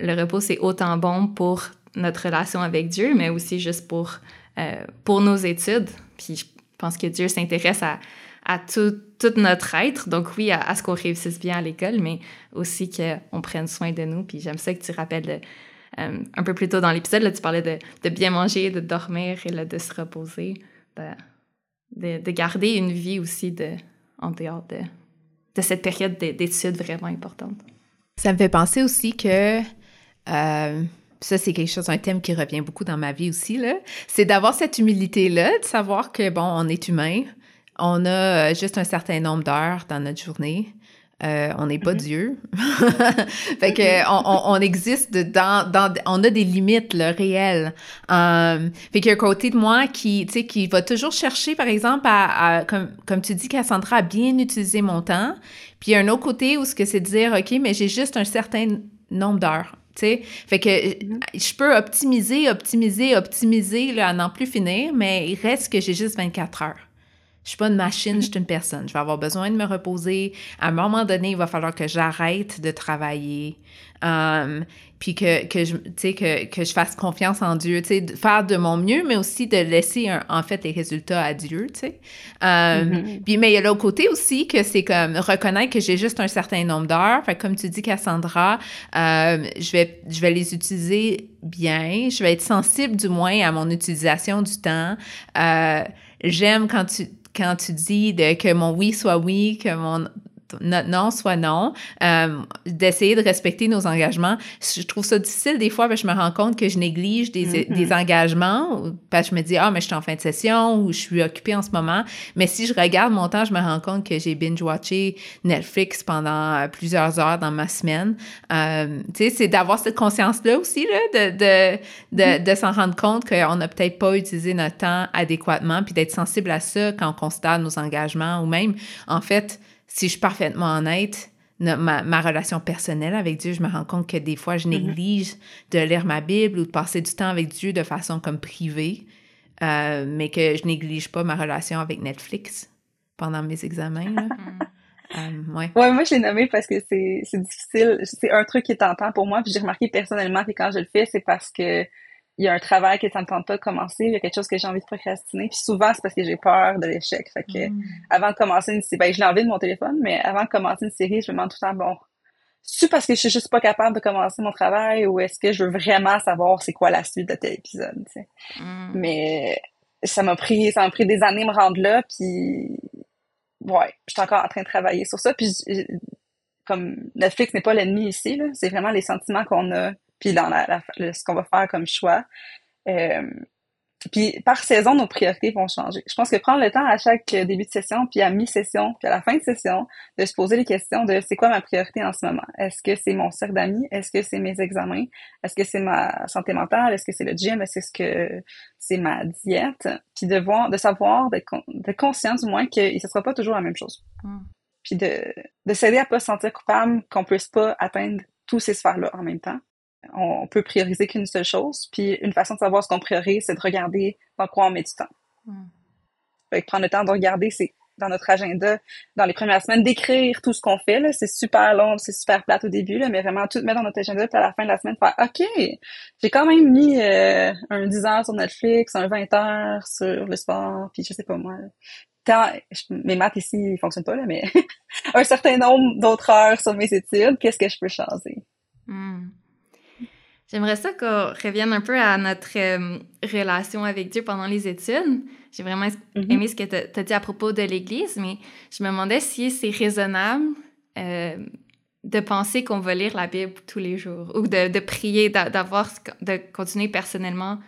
le repos, c'est autant bon pour notre relation avec Dieu, mais aussi juste pour, euh, pour nos études. Puis je pense que Dieu s'intéresse à, à tout, tout, notre être. Donc oui, à, ce qu'on réussisse bien à l'école, mais aussi qu'on prenne soin de nous. Puis j'aime ça que tu rappelles euh, un peu plus tôt dans l'épisode, tu parlais de, de, bien manger, de dormir et de se reposer, de, de, garder une vie aussi en dehors de, cette période d'études vraiment importante. Ça me fait penser aussi que... Euh, ça, c'est quelque chose, un thème qui revient beaucoup dans ma vie aussi. C'est d'avoir cette humilité-là, de savoir que, bon, on est humain, on a euh, juste un certain nombre d'heures dans notre journée. Euh, on n'est pas mm-hmm. Dieu. fait que on, existe dans, dans, on a des limites là, réelles. Euh, fait qu'il y a un côté de moi qui, tu sais, qui va toujours chercher, par exemple, à, comme, comme tu dis, Cassandra, à bien utiliser mon temps. Puis il y a un autre côté où ce que c'est de dire, OK, mais j'ai juste un certain nombre d'heures. sais. Fait que mm-hmm. je peux optimiser, optimiser, optimiser là, à n'en plus finir, mais il reste que j'ai juste 24 heures. Je suis pas une machine, je suis une personne. Je vais avoir besoin de me reposer. À un moment donné, il va falloir que j'arrête de travailler. Um, puis que, que, je, que, que je fasse confiance en Dieu, de faire de mon mieux, mais aussi de laisser en fait les résultats à Dieu. Um, mm-hmm. Puis, mais il y a l'autre côté aussi que c'est comme reconnaître que j'ai juste un certain nombre d'heures. Comme tu dis, Cassandra, euh, je, vais, je vais les utiliser bien. Je vais être sensible du moins à mon utilisation du temps. Euh, J'aime quand tu quand tu dis de, que mon oui soit oui, que mon notre non soit non, euh, d'essayer de respecter nos engagements. Je trouve ça difficile des fois, parce que je me rends compte que je néglige des, mm-hmm. des engagements, parce que je me dis, ah, mais je suis en fin de session ou je suis occupée en ce moment. Mais si je regarde mon temps, je me rends compte que j'ai binge-watché Netflix pendant plusieurs heures dans ma semaine. Euh, tu sais, c'est d'avoir cette conscience-là aussi, là, de, de, de, mm-hmm. de s'en rendre compte qu'on n'a peut-être pas utilisé notre temps adéquatement, puis d'être sensible à ça quand on constate nos engagements ou même, en fait, si je suis parfaitement honnête, ma, ma, relation personnelle avec Dieu, je me rends compte que des fois, je mm-hmm. néglige de lire ma Bible ou de passer du temps avec Dieu de façon comme privée, euh, mais que je néglige pas ma relation avec Netflix pendant mes examens. euh, ouais. ouais. moi je l'ai nommé parce que c'est difficile. C'est un truc qui est tentant pour moi. Puis j'ai remarqué personnellement que quand je le fais, c'est parce que il y a un travail que ça me tente pas de commencer, il y a quelque chose que j'ai envie de procrastiner. Puis souvent, c'est parce que j'ai peur de l'échec. Fait que mm. avant de commencer une série, ben, j'ai envie de mon téléphone, mais avant de commencer une série, je me demande tout le temps, bon, c'est parce que je suis juste pas capable de commencer mon travail ou est-ce que je veux vraiment savoir c'est quoi la suite de tel épisode, tu sais? Mm. Mais ça m'a pris, ça m'a pris des années de me rendre là, puis ouais, je suis encore en train de travailler sur ça. Puis comme Netflix n'est pas l'ennemi ici, là, c'est vraiment les sentiments qu'on a puis dans la, ce qu'on va faire comme choix. Euh, puis par saison, nos priorités vont changer. Je pense que prendre le temps à chaque début de session, puis à mi-session, puis à la fin de session, de se poser les questions de c'est quoi ma priorité en ce moment? Est-ce que c'est mon cercle d'amis? Est-ce que c'est mes examens? Est-ce que c'est ma santé mentale? Est-ce que c'est le gym? Est-ce que c'est ma diète? Puis de voir, de savoir, d'être de conscient du moins que ce sera pas toujours la même chose. Mm. Puis de, de s'aider à pas se sentir coupable qu'on puisse pas atteindre tous ces sphères-là en même temps on peut prioriser qu'une seule chose. Puis une façon de savoir ce qu'on priorise, c'est de regarder dans quoi on met du temps. Hmm. prendre le temps de regarder, c'est dans notre agenda, dans les premières semaines, d'écrire tout ce qu'on fait. C'est super long, c'est super plate au début, là, mais vraiment tout mettre dans notre agenda, puis à la fin de la semaine, faire OK, j'ai quand même mis euh, un 10 heures sur Netflix, un 20 heures sur le sport, puis je sais pas moi. Tant, mes maths ici, ils fonctionnent pas, là, mais un certain nombre d'autres heures sur mes études, qu'est-ce que je peux changer? Hmm. J'aimerais ça qu'on revienne un peu à notre euh, relation avec Dieu pendant les études. J'ai vraiment mm-hmm. aimé ce que tu as dit à propos de l'Église, mais je me demandais si c'est raisonnable euh, de penser qu'on va lire la Bible tous les jours ou de, prier, d'avoir, de continuer personnellement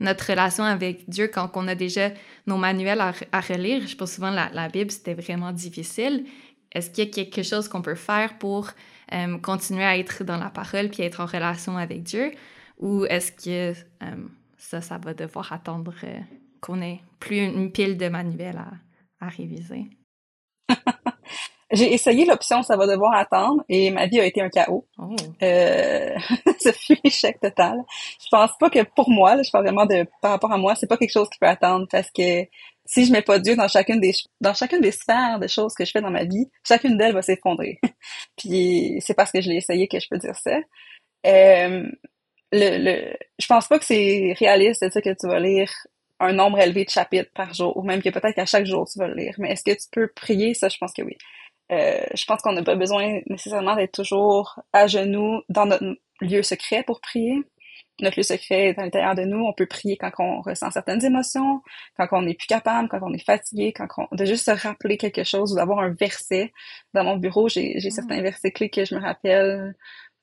notre relation avec Dieu quand on a déjà nos manuels à, relire. Je pense souvent la, la Bible, c'était vraiment difficile. Est-ce qu'il y a quelque chose qu'on peut faire pour euh, continuer à être dans la parole puis être en relation avec Dieu? Ou est-ce que euh, ça, ça va devoir attendre euh, qu'on ait plus une pile de manuels à, à réviser? J'ai essayé l'option ça va devoir attendre et ma vie a été un chaos. Oh. Euh, ce fut l'échec total. Je pense pas que pour moi, là, je parle vraiment de par rapport à moi, c'est pas quelque chose qui peut attendre parce que si je mets pas Dieu dans chacune des dans chacune des sphères de choses que je fais dans ma vie, chacune d'elles va s'effondrer. Puis c'est parce que je l'ai essayé que je peux dire ça. Euh, le, le, je pense pas que c'est réaliste de dire que tu vas lire un nombre élevé de chapitres par jour, ou même que peut-être qu'à chaque jour tu vas le lire. Mais est-ce que tu peux prier? Ça, je pense que oui. Euh, je pense qu'on n'a pas besoin nécessairement d'être toujours à genoux dans notre lieu secret pour prier notre lieu secret est à l'intérieur de nous. On peut prier quand on ressent certaines émotions, quand on n'est plus capable, quand on est fatigué, quand on... de juste se rappeler quelque chose ou d'avoir un verset. Dans mon bureau, j'ai, j'ai mm. certains versets clés que je me rappelle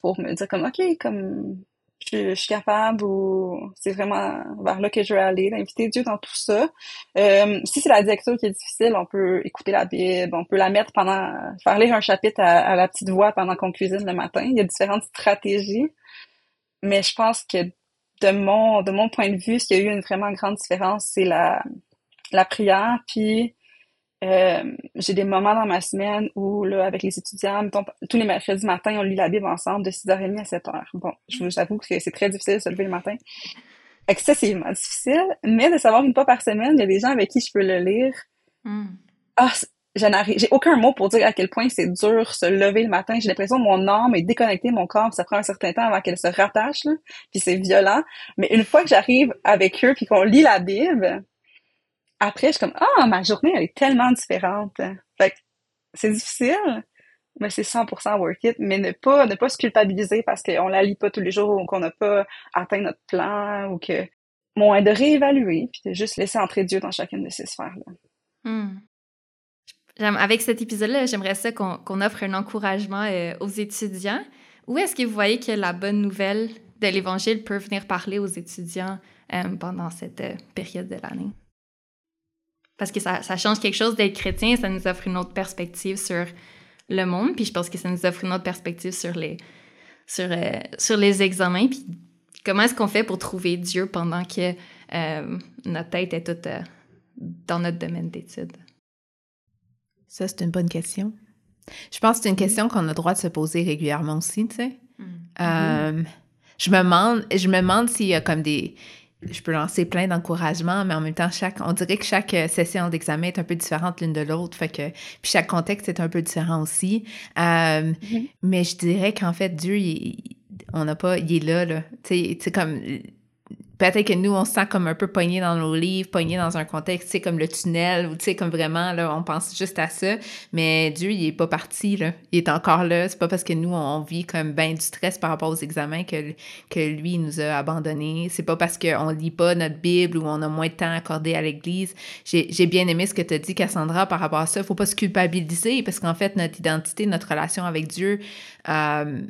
pour me dire comme, OK, comme je, suis capable ou c'est vraiment vers là que je veux aller, d'inviter Dieu dans tout ça. Euh, si c'est la lecture qui est difficile, on peut écouter la Bible, on peut la mettre pendant, faire lire un chapitre à, à la petite voix pendant qu'on cuisine le matin. Il y a différentes stratégies mais je pense que de mon de mon point de vue, ce qui a eu une vraiment grande différence, c'est la la prière. Puis euh, j'ai des moments dans ma semaine où là, avec les étudiants, tous les mercredis matin, on lit la Bible ensemble de 6h30 à 7h. Bon, je vous avoue que c'est très difficile de se lever le matin. Excessivement difficile, mais de savoir une fois par semaine, il y a des gens avec qui je peux le lire. Mm. Ah, j'ai aucun mot pour dire à quel point c'est dur se lever le matin. J'ai l'impression que mon âme est déconnectée, mon corps, ça prend un certain temps avant qu'elle se rattache, là, puis c'est violent. Mais une fois que j'arrive avec eux puis qu'on lit la Bible, après, je suis comme, ah, ma journée, elle est tellement différente. Fait c'est difficile, mais c'est 100% worth it. Mais ne pas, ne pas se culpabiliser parce qu'on la lit pas tous les jours ou qu'on n'a pas atteint notre plan ou que, bon, de réévaluer puis de juste laisser entrer Dieu dans chacune de ces sphères-là. Hmm. Avec cet épisode-là, j'aimerais ça qu'on offre un encouragement euh, aux étudiants. Où est-ce que vous voyez que la bonne nouvelle de l'Évangile peut venir parler aux étudiants euh, pendant cette euh, période de l'année? Parce que ça, ça change quelque chose d'être chrétien, ça nous offre une autre perspective sur le monde, puis je pense que ça nous offre une autre perspective sur les, sur, sur les examens, puis comment est-ce qu'on fait pour trouver Dieu pendant que notre tête est toute dans notre domaine d'études? Ça, c'est une bonne question. Je pense que c'est une mm-hmm. question qu'on a le droit de se poser régulièrement aussi, tu sais. Mm-hmm. Euh, je me demande, je me demande s'il y a comme des... Je peux lancer plein d'encouragements, mais en même temps, chaque, on dirait que chaque euh, session d'examen est un peu différente l'une de l'autre. Fait que, puis chaque contexte est un peu différent aussi. Euh, mm-hmm. Mais je dirais qu'en fait, Dieu, on n'a pas, il est là, là. Tu sais, comme peut-être que nous, on se sent comme un peu pogné dans nos livres, pogné dans un contexte, tu sais, comme le tunnel, ou tu sais, comme vraiment, là, on pense juste à ça. Mais Dieu, il est pas parti, là. Il est encore là. C'est pas parce que nous, on vit comme ben du stress par rapport aux examens que, que lui, il nous a abandonnés. C'est pas parce qu'on lit pas notre Bible ou on a moins de temps accordé à l'Église. J'ai bien aimé ce que tu as dit, Cassandra, par rapport à ça. Faut pas se culpabiliser parce qu'en fait, notre identité, notre relation avec Dieu, euh,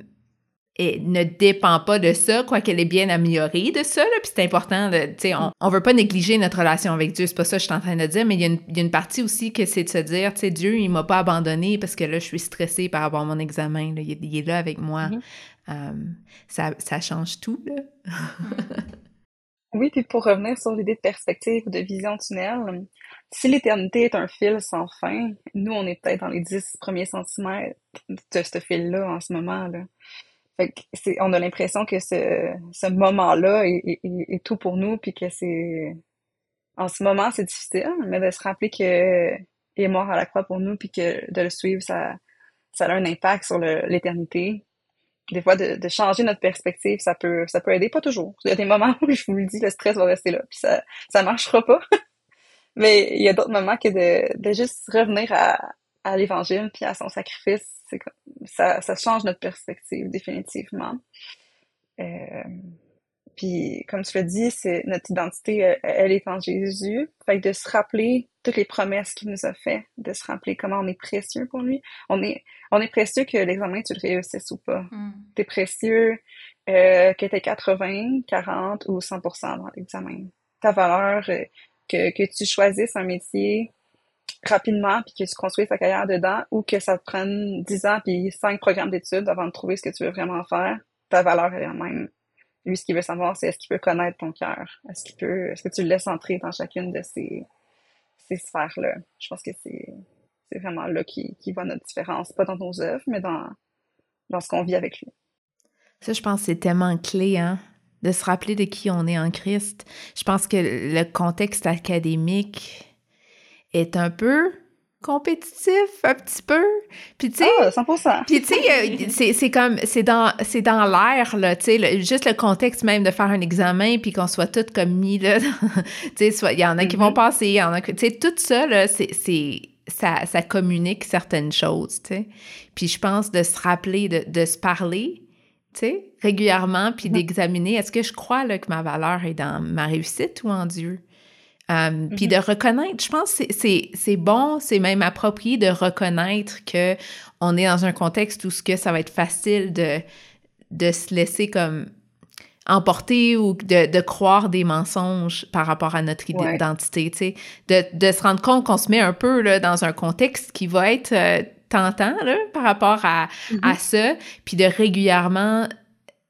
et ne dépend pas de ça, quoi qu'elle est bien améliorée de ça, là, puis c'est important, tu sais, on, on veut pas négliger notre relation avec Dieu, c'est pas ça que je suis en train de dire, mais il y, a une, il y a une partie aussi que c'est de se dire, tu sais, Dieu, il m'a pas abandonné parce que là, je suis stressée par rapport à mon examen, là, il, il, est là avec moi. Mm-hmm. um, ça, ça change tout, là. oui, puis pour revenir sur l'idée de perspective, de vision tunnel, si l'éternité est un fil sans fin, nous, on est peut-être dans les dix premiers centimètres de ce fil-là en ce moment, là on a l'impression que ce, ce moment-là est, tout pour nous, puis que c'est en ce moment c'est difficile, mais de se rappeler que est mort à la croix pour nous, puis que de le suivre, ça, ça a un impact sur l'éternité. Des fois, de, changer notre perspective, ça peut, ça peut aider, pas toujours. Il y a des moments où je vous le dis, le stress va rester là, puis ça, ça marchera pas. mais il y a d'autres moments que de, de juste revenir à, à l'évangile puis à son sacrifice, ça, ça change notre perspective définitivement. Euh, puis comme tu l'as dit, c'est notre identité, elle, est en Jésus. Fait que de se rappeler toutes les promesses qu'il nous a fait, de se rappeler comment on est précieux pour lui. On est, on est précieux que l'examen tu le réussisses ou pas. Mm. T'es précieux euh, que t'es 80, 40 ou 100% dans l'examen. Ta valeur, euh, que, que tu choisisses un métier rapidement puis que tu construis ta carrière dedans ou que ça te prenne 10 ans puis 5 programmes d'études avant de trouver ce que tu veux vraiment faire, ta valeur est la même. Lui, ce qu'il veut savoir, c'est est-ce qu'il peut connaître ton cœur? Est-ce qu'il peut, est-ce que tu le laisses entrer dans chacune de ces, ces sphères-là? Je pense que c'est, c'est vraiment là qui, qui voit notre différence, pas dans nos œuvres, mais dans, dans ce qu'on vit avec lui. Ça, je pense que c'est tellement clé, hein? De se rappeler de qui on est en Christ. Je pense que le contexte académique, est un peu compétitif un petit peu puis tu sais ah, 100%. puis tu sais c'est c'est comme c'est dans c'est dans l'air là tu sais juste le contexte même de faire un examen puis qu'on soit toutes comme mis là tu sais il y en a qui vont mm-hmm. passer il y en a tu sais tout ça là c'est c'est ça, ça communique certaines choses tu sais puis je pense de se rappeler de, de se parler tu sais régulièrement puis mm-hmm. d'examiner est-ce que je crois là que ma valeur est dans ma réussite ou en Dieu? Puis de mm-hmm. reconnaître, je pense que c'est bon, c'est même approprié de reconnaître que on est dans un contexte où ce que ça va être facile de, de se laisser comme emporter ou de, de croire des mensonges par rapport à notre identité, tu sais, de, de, se rendre compte qu'on se met un peu là, dans un contexte qui va être euh, tentant là, par rapport à, à mm-hmm. ça, puis de régulièrement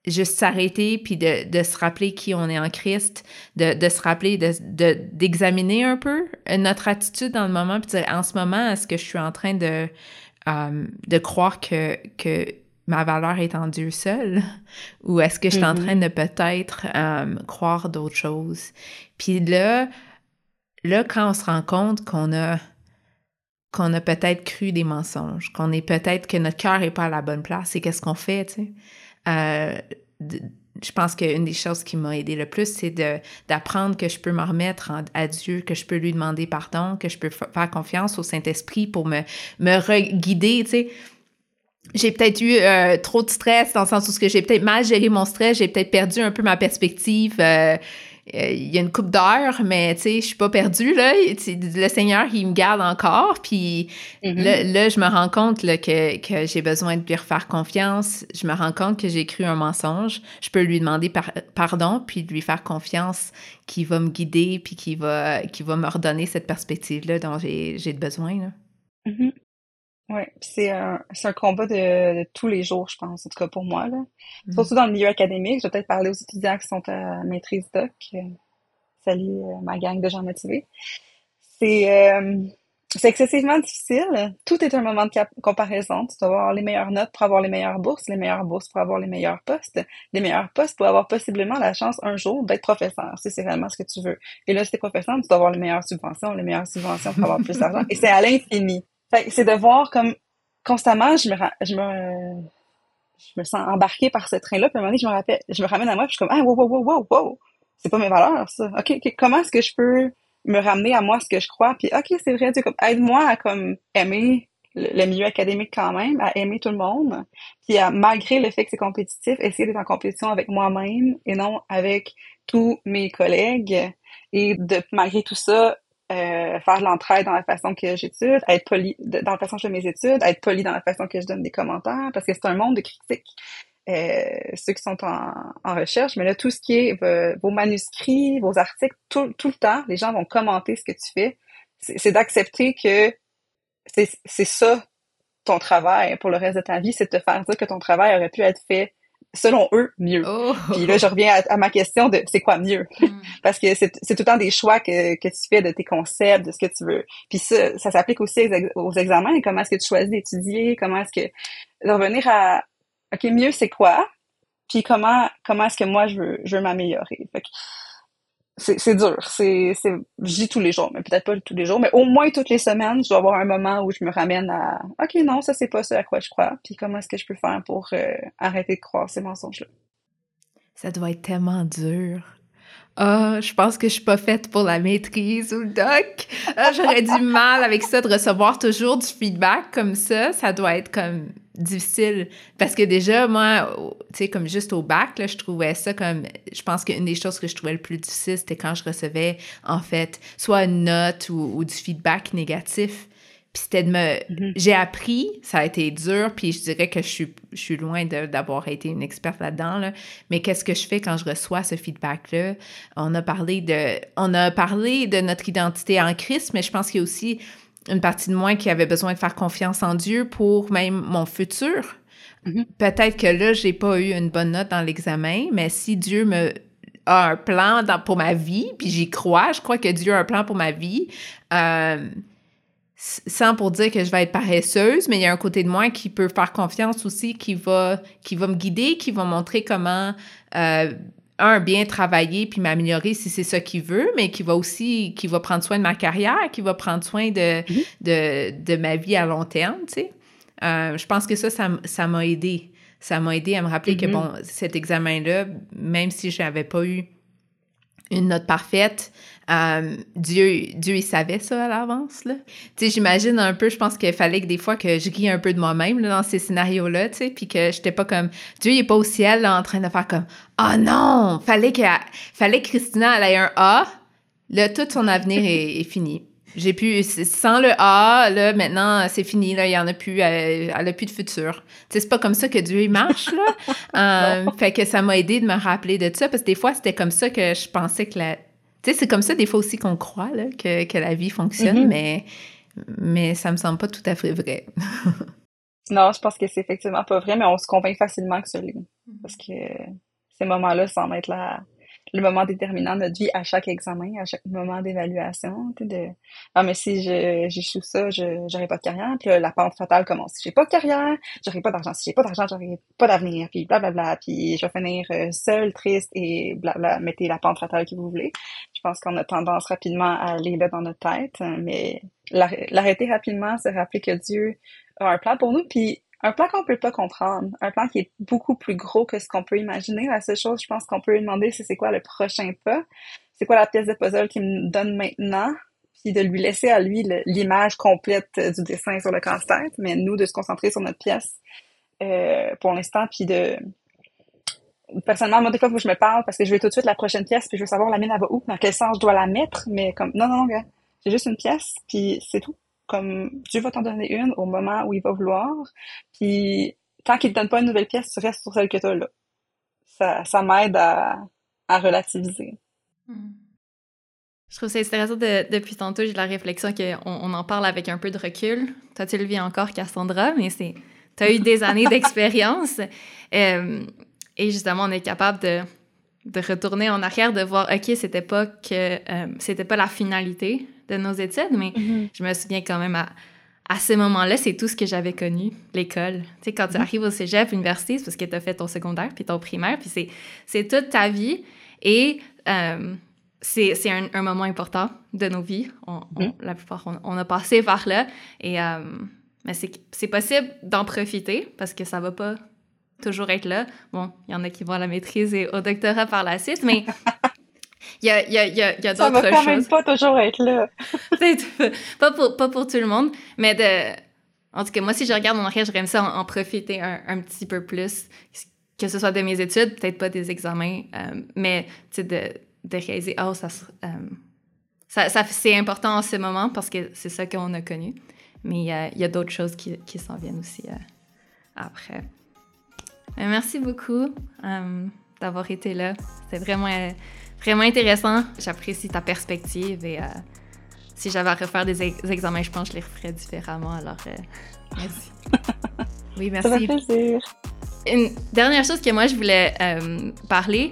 juste s'arrêter puis de, de, se rappeler qui on est en Christ, de, de se rappeler de, d'examiner un peu notre attitude dans le moment, puis dire en ce moment, est-ce que je suis en train de, euh, de croire que, que ma valeur est en Dieu seul? Ou est-ce que je suis en mm-hmm. train de peut-être euh, croire d'autres choses? Puis là, là, quand on se rend compte qu'on a qu'on a peut-être cru des mensonges, qu'on est peut-être que notre cœur est pas à la bonne place, c'est qu'est-ce qu'on fait, tu sais? Euh, je pense qu'une des choses qui m'a aidé le plus, c'est d'apprendre que je peux me remettre à Dieu, que je peux lui demander pardon, que je peux faire confiance au Saint-Esprit pour me, me guider, tu sais. J'ai peut-être eu euh, trop de stress dans le sens où j'ai peut-être mal géré mon stress, j'ai peut-être perdu un peu ma perspective. Euh, il y a une coupe d'heures, mais tu sais, je suis pas perdue, là. Le Seigneur, il me garde encore, puis mm-hmm. là, je me rends compte que, que j'ai besoin de lui refaire confiance. Je me rends compte que j'ai cru un mensonge. Je peux lui demander pardon, puis lui faire confiance qu'il va me guider, puis qu'il va, va me redonner cette perspective-là dont j'ai besoin, là. Mm-hmm. Oui, c'est un, c'est un combat de, tous les jours, je pense, en tout cas pour moi. Là. Mm. Surtout dans le milieu académique, je vais peut-être parler aux étudiants qui sont à maîtrise doc. Euh, salut euh, ma gang de gens motivés. C'est, euh, c'est excessivement difficile. Tout est un moment de comparaison. Tu dois avoir les meilleures notes pour avoir les meilleures bourses, les meilleures bourses pour avoir les meilleurs postes, les meilleurs postes pour avoir possiblement la chance un jour d'être professeur, si c'est réellement ce que tu veux. Et là, si t'es professeur, tu dois avoir les meilleures subventions, les meilleures subventions pour avoir plus d'argent. Et c'est à l'infini c'est de voir comme constamment, je me, je me, je me sens embarquée par ce train-là, puis à un moment donné, je me rappelle, je me ramène à moi, puis je suis comme, ah, wow, wow, wow, wow, wow, c'est pas mes valeurs, ça. OK, comment est-ce que je peux me ramener à moi ce que je crois, puis OK, c'est vrai, Dieu, comme, aide-moi à, comme, aimer le, milieu académique quand même, à aimer tout le monde, puis à, malgré le fait que c'est compétitif, essayer d'être en compétition avec moi-même et non avec tous mes collègues, et de, malgré tout ça, euh, faire l'entraide dans la façon que j'étude, être poli dans la façon que je fais mes études, être poli dans la façon que je donne des commentaires, parce que c'est un monde de critiques. euh, ceux qui sont en, recherche, mais là, tout ce qui est vos manuscrits, vos articles, tout, tout, le temps, les gens vont commenter ce que tu fais. C'est d'accepter que c'est ça ton travail pour le reste de ta vie, c'est de te faire dire que ton travail aurait pu être fait selon eux, mieux. Oh. Puis là, je reviens à, ma question de c'est quoi mieux? Hmm. Parce que c'est tout le temps des choix que, que tu fais de tes concepts, de ce que tu veux. Puis ça, ça s'applique aussi aux, examens. Comment est-ce que tu choisis d'étudier? Comment est-ce que... De revenir à, OK, mieux c'est quoi? Puis comment comment est-ce que moi je veux, je veux m'améliorer? C'est dur. C'est, je dis tous les jours, mais peut-être pas tous les jours, mais au moins toutes les semaines, je dois avoir un moment où je me ramène à, OK, non, ça c'est pas ce à quoi je crois. Puis comment est-ce que je peux faire pour euh, arrêter de croire ces mensonges-là? Ça doit être tellement dur. Ah, je pense que je suis pas faite pour la maîtrise ou le doc. Ah, j'aurais du mal avec ça de recevoir toujours du feedback comme ça. Ça doit être comme difficile. Parce que déjà, moi, tu sais, comme juste au bac, là, je trouvais ça comme. Je pense qu'une des choses que je trouvais le plus difficile, c'était quand je recevais, en fait, soit une note ou, du feedback négatif. Puis c'était de me. Mm-hmm. J'ai appris, ça a été dur, puis je dirais que je suis, je suis loin d'avoir été une experte là-dedans, là. Mais qu'est-ce que je fais quand je reçois ce feedback-là? On a parlé de. On a parlé de notre identité en Christ, mais je pense qu'il y a aussi une partie de moi qui avait besoin de faire confiance en Dieu pour même mon futur. Mm-hmm. Peut-être que là, j'ai pas eu une bonne note dans l'examen, mais si Dieu me a un plan pour ma vie, puis j'y crois, je crois que Dieu a un plan pour ma vie, euh, sans pour dire que je vais être paresseuse, mais il y a un côté de moi qui peut faire confiance aussi, qui va, qui va me guider, qui va montrer comment euh, un, bien travailler puis m'améliorer si c'est ça qu'il veut, mais qui va aussi, qui va prendre soin de ma carrière, qui va prendre soin de, mhm. de, de, ma vie à long terme, tu sais. Euh, je pense que ça, ça m'a aidé. Ça m'a aidé à me rappeler que, mhm. bon, cet examen-là, même si je n'avais pas eu une note parfaite, euh, Dieu, Dieu, il savait ça à l'avance, là. Tu sais, j'imagine un peu, je pense qu'il fallait que des fois que je ris un peu de moi-même, dans ces scénarios-là, tu sais, puis que j'étais pas comme... Dieu, il est pas au ciel, là, en train de faire comme « Ah oh non! Fallait que, fallait que Christina, elle ait un A. Là, tout son avenir est, fini. J'ai pu... Sans le A, là, maintenant, c'est fini, là, il y en a plus, elle, elle a plus de futur. Tu sais, c'est pas comme ça que Dieu, il marche, là. Euh, fait que ça m'a aidé de me rappeler de ça, parce que des fois, c'était comme ça que je pensais que la tu sais, c'est comme ça des fois aussi qu'on croit là, que, que, la vie fonctionne, mm-hmm. mais, mais ça me semble pas tout à fait vrai. non, je pense que c'est effectivement pas vrai, mais on se convainc facilement que c'est lui. Mm-hmm. Parce que ces moments-là semblent être la, le moment déterminant de notre vie à chaque examen, à chaque moment d'évaluation, de ah mais si j'échoue ça, je j'aurai pas de carrière, puis la pente fatale commence. Si j'ai pas de carrière, j'aurai pas d'argent. Si j'ai pas d'argent, j'aurai pas d'avenir, puis blablabla, puis je vais finir euh, seule, triste et blabla. Mettez la pente fatale que vous voulez. Je pense qu'on a tendance rapidement à aller là dans notre tête, mais l'arrêter rapidement, c'est rappeler que Dieu a un plan pour nous, puis un plan qu'on peut pas comprendre, un plan qui est beaucoup plus gros que ce qu'on peut imaginer. La seule chose, je pense qu'on peut lui demander, c'est c'est quoi le prochain pas, c'est quoi la pièce de puzzle qu'il me donne maintenant, puis de lui laisser à lui l'image complète du dessin sur le casse-tête, mais nous de se concentrer sur notre pièce euh, pour l'instant, puis de personnellement, moi, des fois, faut je me parle parce que je veux tout de suite la prochaine pièce, puis je veux savoir la mienne, elle va où, dans quel sens je dois la mettre, mais comme, non, non, non, gars, j'ai juste une pièce, puis c'est tout comme Dieu va t'en donner une au moment où il va vouloir. Puis tant qu'il te donne pas une nouvelle pièce, tu restes sur celle que tu as là. Ça, ça m'aide à, à, relativiser. Hmm. Je trouve ça intéressant de, depuis tantôt, j'ai la réflexion qu'on on en parle avec un peu de recul. Toi, tu le vis encore, Cassandra, mais c'est tu as eu des années d'expérience. Euh, et justement, on est capable de, de, retourner en arrière, de voir, OK, c'était pas que euh, c'était pas la finalité de nos études, mais mm-hmm. je me souviens quand même à, à ce moment-là, c'est tout ce que j'avais connu, l'école. Tu sais, quand tu mm-hmm. arrives au cégep, université, c'est parce que tu as fait ton secondaire puis ton primaire, puis c'est toute ta vie. Et euh, c'est un, un, moment important de nos vies. On, mm-hmm. la plupart, on, a passé par là. Et euh, mais c'est possible d'en profiter parce que ça va pas toujours être là. Bon, il y en a qui vont à la maîtrise et au doctorat par la suite, mais Il y a, y a, y a, y a d'autres choses. Ça va quand même pas toujours être là. pas, pour, pas pour tout le monde, mais de... En tout cas, moi, si je regarde mon arrière, j'aimerais ça en, profiter un, un, petit peu plus, que ce soit de mes études, peut-être pas des examens, euh, mais de, de réaliser, oh, ça, euh, ça, ça c'est important en ce moment parce que c'est ça qu'on a connu. Mais il y a d'autres choses qui, qui s'en viennent aussi euh, après. Merci beaucoup euh, d'avoir été là. C'était vraiment, vraiment intéressant. J'apprécie ta perspective et si j'avais à refaire des examens, je pense que je les referais différemment. Alors, merci. oui, merci. Ça fait plaisir. Une dernière chose que moi, je voulais parler,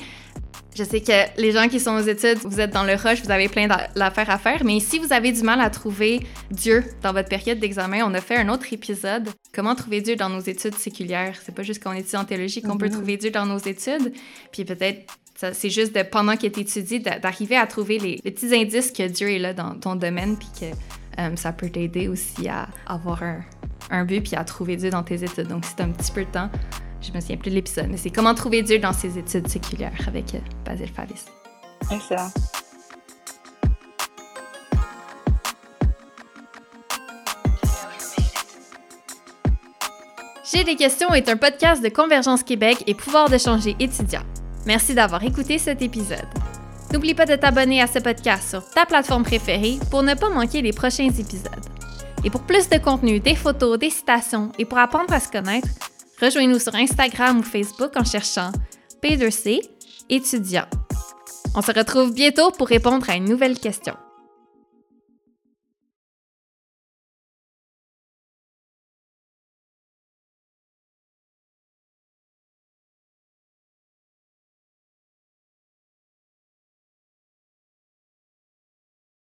je sais que les gens qui sont aux études, vous êtes dans le rush, vous avez plein d'affaires à faire, mais si vous avez du mal à trouver Dieu dans votre période d'examen, on a fait un autre épisode. Comment trouver Dieu dans nos études séculières? C'est pas juste qu'on étudie en théologie qu'on peut mhm. trouver Dieu dans nos études. Puis peut-être, c'est juste de, pendant que tu étudies, d'arriver à trouver les, petits indices que Dieu est là dans ton domaine, puis que euh, ça peut t'aider aussi à avoir un, un but, puis à trouver Dieu dans tes études. Donc, c'est un petit peu de temps, je me souviens plus de l'épisode, mais c'est Comment trouver Dieu dans ses études séculières avec euh, Basil Favis. Excellent. J'ai des questions est un podcast de Convergence Québec et Pouvoir de changer étudiant. Merci d'avoir écouté cet épisode. N'oublie pas de t'abonner à ce podcast sur ta plateforme préférée pour ne pas manquer les prochains épisodes. Et pour plus de contenu, des photos, des citations et pour apprendre à se connaître, Rejoignez-nous sur Instagram ou Facebook en cherchant P2C étudiant. On se retrouve bientôt pour répondre à une nouvelle question.